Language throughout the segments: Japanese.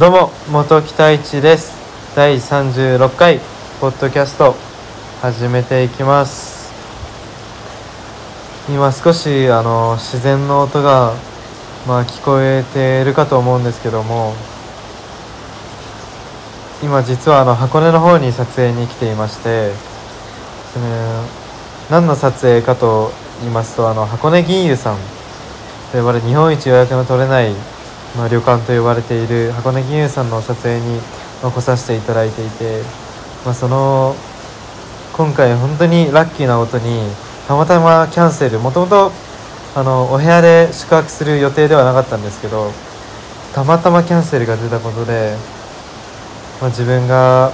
どうも元木太一です。第36回ポッドキャスト始めていきます。今少しあの自然の音がまあ聞こえているかと思うんですけども今実はあの箱根の方に撮影に来ていましてその何の撮影かと言いますとあの箱根銀湯さんと呼ばれ日本一予約の取れないまあ、旅館と呼ばれている箱根銀湯さんの撮影に、ま来させていただいていて、まあ、その今回本当にラッキーなことにたまたまキャンセルもともとあのお部屋で宿泊する予定ではなかったんですけどたまたまキャンセルが出たことで、まあ、自分が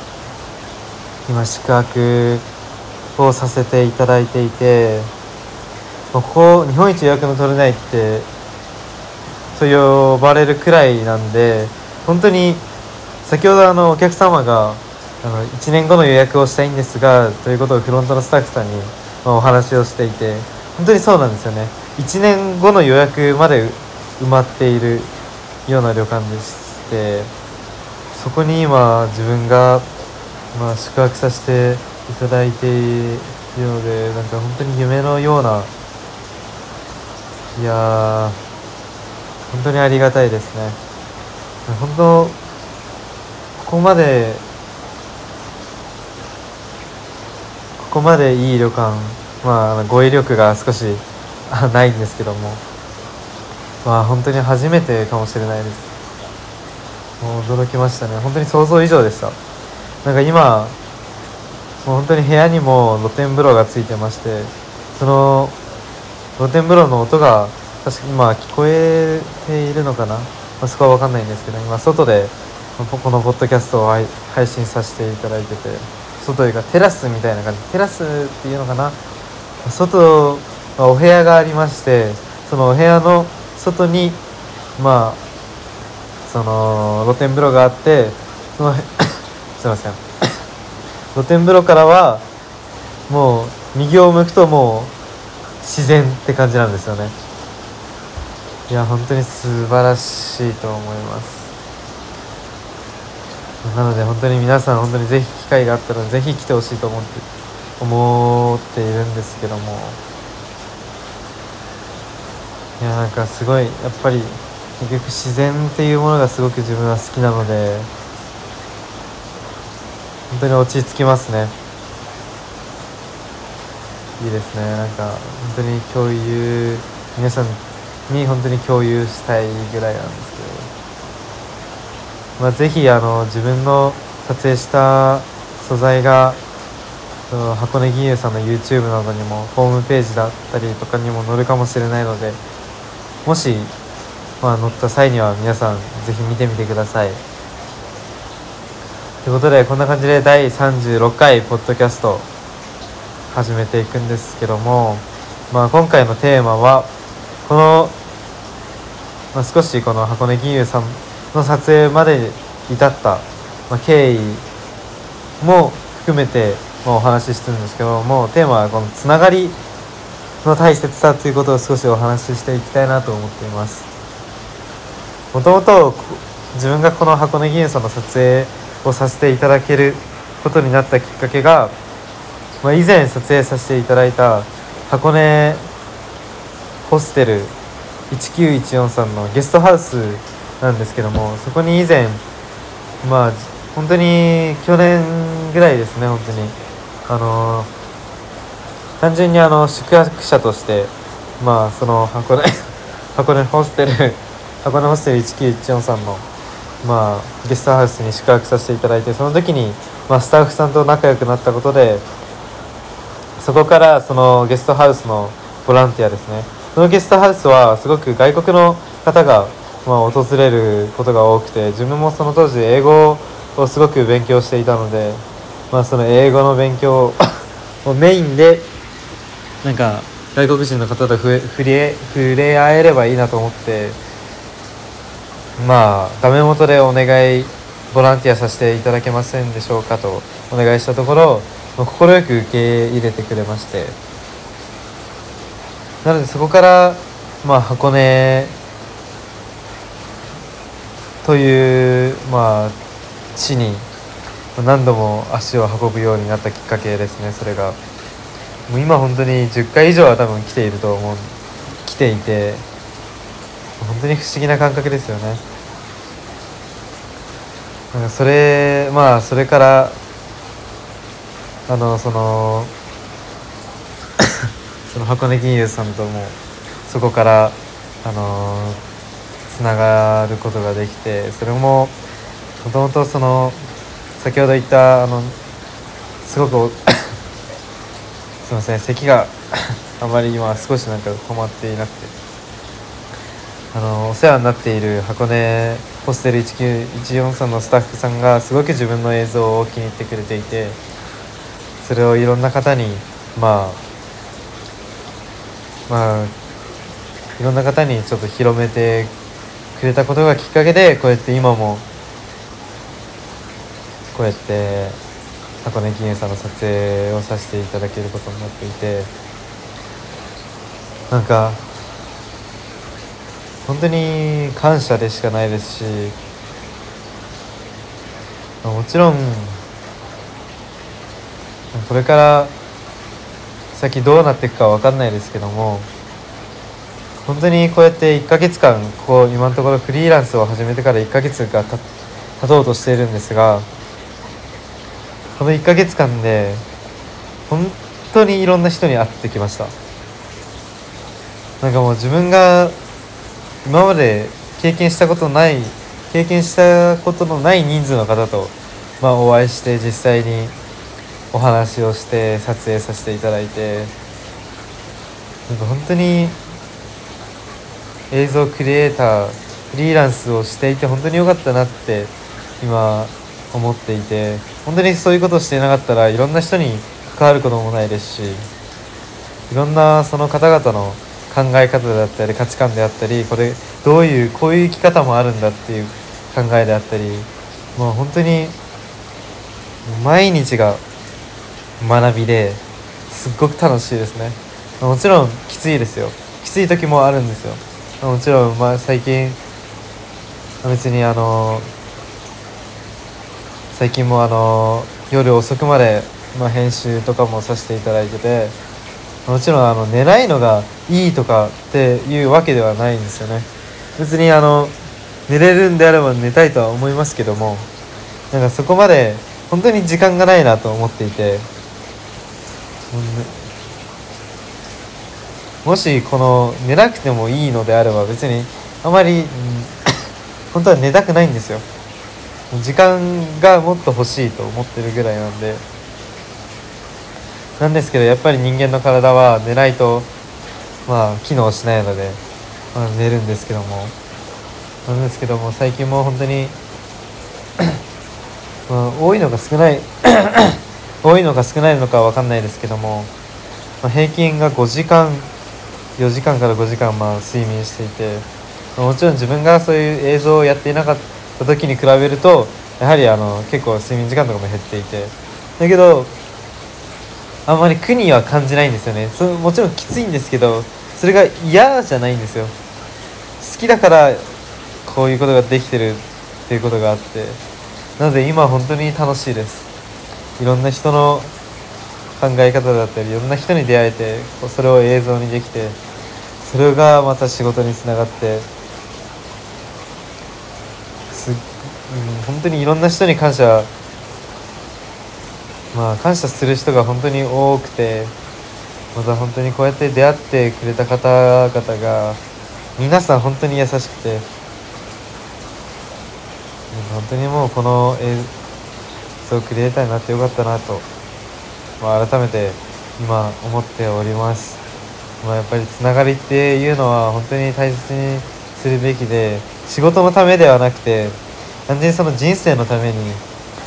今宿泊をさせていただいていて、まあ、ここ日本一予約の取れないってと呼ばれるくらいなんで本当に先ほどあのお客様があの1年後の予約をしたいんですがということをフロントのスタッフさんにお話をしていて本当にそうなんですよね。1年後の予約まで埋まっているような旅館でしてそこに今自分が、まあ、宿泊させていただいているのでなんか本当に夢のようないや本当にありがたいですね。本当ここまでここまでいい旅館まあ語彙力が少しないんですけども。まあ本当に初めてかもしれないです。もう驚きましたね。本当に想像以上でした。なんか今もう本当に部屋にも露天風呂がついてましてその露天風呂の音が確か今聞こえているのかな、まあ、そこは分かんないんですけど今外でこのポッドキャストを配信させていただいてて外というかテラスみたいな感じ。テラスっていうのかな？外、ま、お部屋がありましてそのお部屋の外にまあその露天風呂があってその すいません。露天風呂からはもう右を向くともう自然って感じなんですよね。いや本当に素晴らしいと思います。なので本当に皆さん本当にぜひ機会があったらぜひ来てほしいと思って思っているんですけども。いやなんかすごいやっぱり結局自然っていうものがすごく自分は好きなので本当に落ち着きますね。いいですね。なんか本当に共有皆さんに本当に共有したいぐらいなんですけど、まあ、ぜひあの自分の撮影した素材が箱根銀融さんの YouTube などにもホームページだったりとかにも載るかもしれないのでもし、まあ、載った際には皆さんぜひ見てみてください。ということでこんな感じで第36回ポッドキャスト始めていくんですけども、まあ、今回のテーマはこのまあ、少しこの箱根銀融さんの撮影まで至った、まあ、経緯も含めて、まあ、お話ししてるんですけどもテーマはこのつながりの大切さということを少しお話ししていきたいなと思っています。もともと自分がこの箱根銀融さんの撮影をさせていただけることになったきっかけが、まあ、以前撮影させていただいた箱根ホステル1914さんのゲストハウスなんですけどもそこに以前まあ本当に去年ぐらいですね本当に。あの単純にあの宿泊者としてまあその箱根 箱根ホステル 箱根ホステル1914さんのまあゲストハウスに宿泊させていただいてその時に、まあ、スタッフさんと仲良くなったことでそこからそのゲストハウスのボランティアですねそのゲストハウスはすごく外国の方が、まあ、訪れることが多くて自分もその当時英語をすごく勉強していたので、まあ、その英語の勉強を メインでなんか外国人の方と触れ触れ合えればいいなと思ってまあダメ元でお願いボランティアさせていただけませんでしょうかとお願いしたところ快く受け入れてくれまして。なのでそこから、まあ、箱根というまあ地に何度も足を運ぶようになったきっかけですねそれが。もう今本当に10回以上は多分来ていると思う来ていて本当に不思議な感覚ですよね。なんかそれまあそれからあのそのその箱根金融さんともそこからあのつながることができてそれももともとその先ほど言ったあのすごく すいません咳が あまり今少しなんか困っていなくてあのお世話になっている箱根ホステル19143のスタッフさんがすごく自分の映像を気に入ってくれていてそれをいろんな方にまあまあいろんな方にちょっと広めてくれたことがきっかけでこうやって今もこうやって箱根金融さんの撮影をさせていただけることになっていてなんか本当に感謝でしかないですしもちろんこれから先どうなっていくか分かんないですけども本当にこうやって1ヶ月間こう今のところフリーランスを始めてから1ヶ月が経とうとしているんですがこの1ヶ月間で本当にいろんな人に会ってきました。なんかもう自分が今まで経験したことない経験したことのない人数の方と、まあ、お会いして実際にお話をして撮影させていただいてなんか本当に映像クリエイターフリーランスをしていて本当に良かったなって今思っていて本当にそういうことをしていなかったらいろんな人に関わることもないですしいろんなその方々の考え方であったり価値観であったりこれどういうこういう生き方もあるんだっていう考えであったりもう本当に毎日が学びですっごく楽しいですね。もちろんきついですよ。きつい時もあるんですよ。もちろんまあ最近別にあの最近もあの夜遅くまで、まあ、編集とかもさせていただいててもちろんあの寝ないのがいいとかっていうわけではないんですよね。別にあの寝れるんであれば寝たいとは思いますけどもなんかそこまで本当に時間がないなと思っていてもしこの寝なくてもいいのであれば別にあまり、うん、本当は寝たくないんですよ。時間がもっと欲しいと思ってるぐらいなんで。なんですけどやっぱり人間の体は寝ないとまあ機能しないので、まあ、寝るんですけども。なんですけども最近も本当に まあ、多いのか少ない。多いのか少ないのかは分かんないですけども、まあ、平均が5時間4時間から5時間まあ睡眠していて、ま、もちろん自分がそういう映像をやっていなかった時に比べるとやはりあの結構睡眠時間とかも減っていて。だけどあんまり苦には感じないんですよね。そもちろんきついんですけどそれが嫌じゃないんですよ。好きだからこういうことができてるっていうことがあって。なので今本当に楽しいです。いろんな人の考え方だったりいろんな人に出会えてそれを映像にできてそれがまた仕事につながってすうん、本当にいろんな人に感謝まあ感謝する人が本当に多くてまた本当にこうやって出会ってくれた方々が皆さん本当に優しくて本当にもうこの映像クリエイターになってよかったなと、まあ、改めて今思っております、まあ、やっぱりつながりっていうのは本当に大切にするべきで仕事のためではなくて単純にその人生のために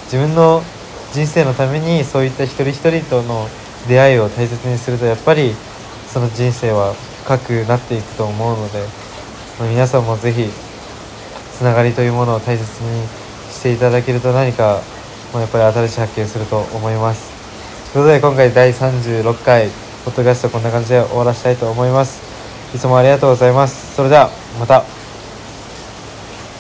自分の人生のためにそういった一人一人との出会いを大切にするとやっぱりその人生は深くなっていくと思うのでま皆さんも是非つながりというものを大切にしていただけると何かもやっぱり新しい発見すると思います。ということで今回第36回ホットキャストこんな感じで終わらせたいと思います。いつもありがとうございます。それではまた。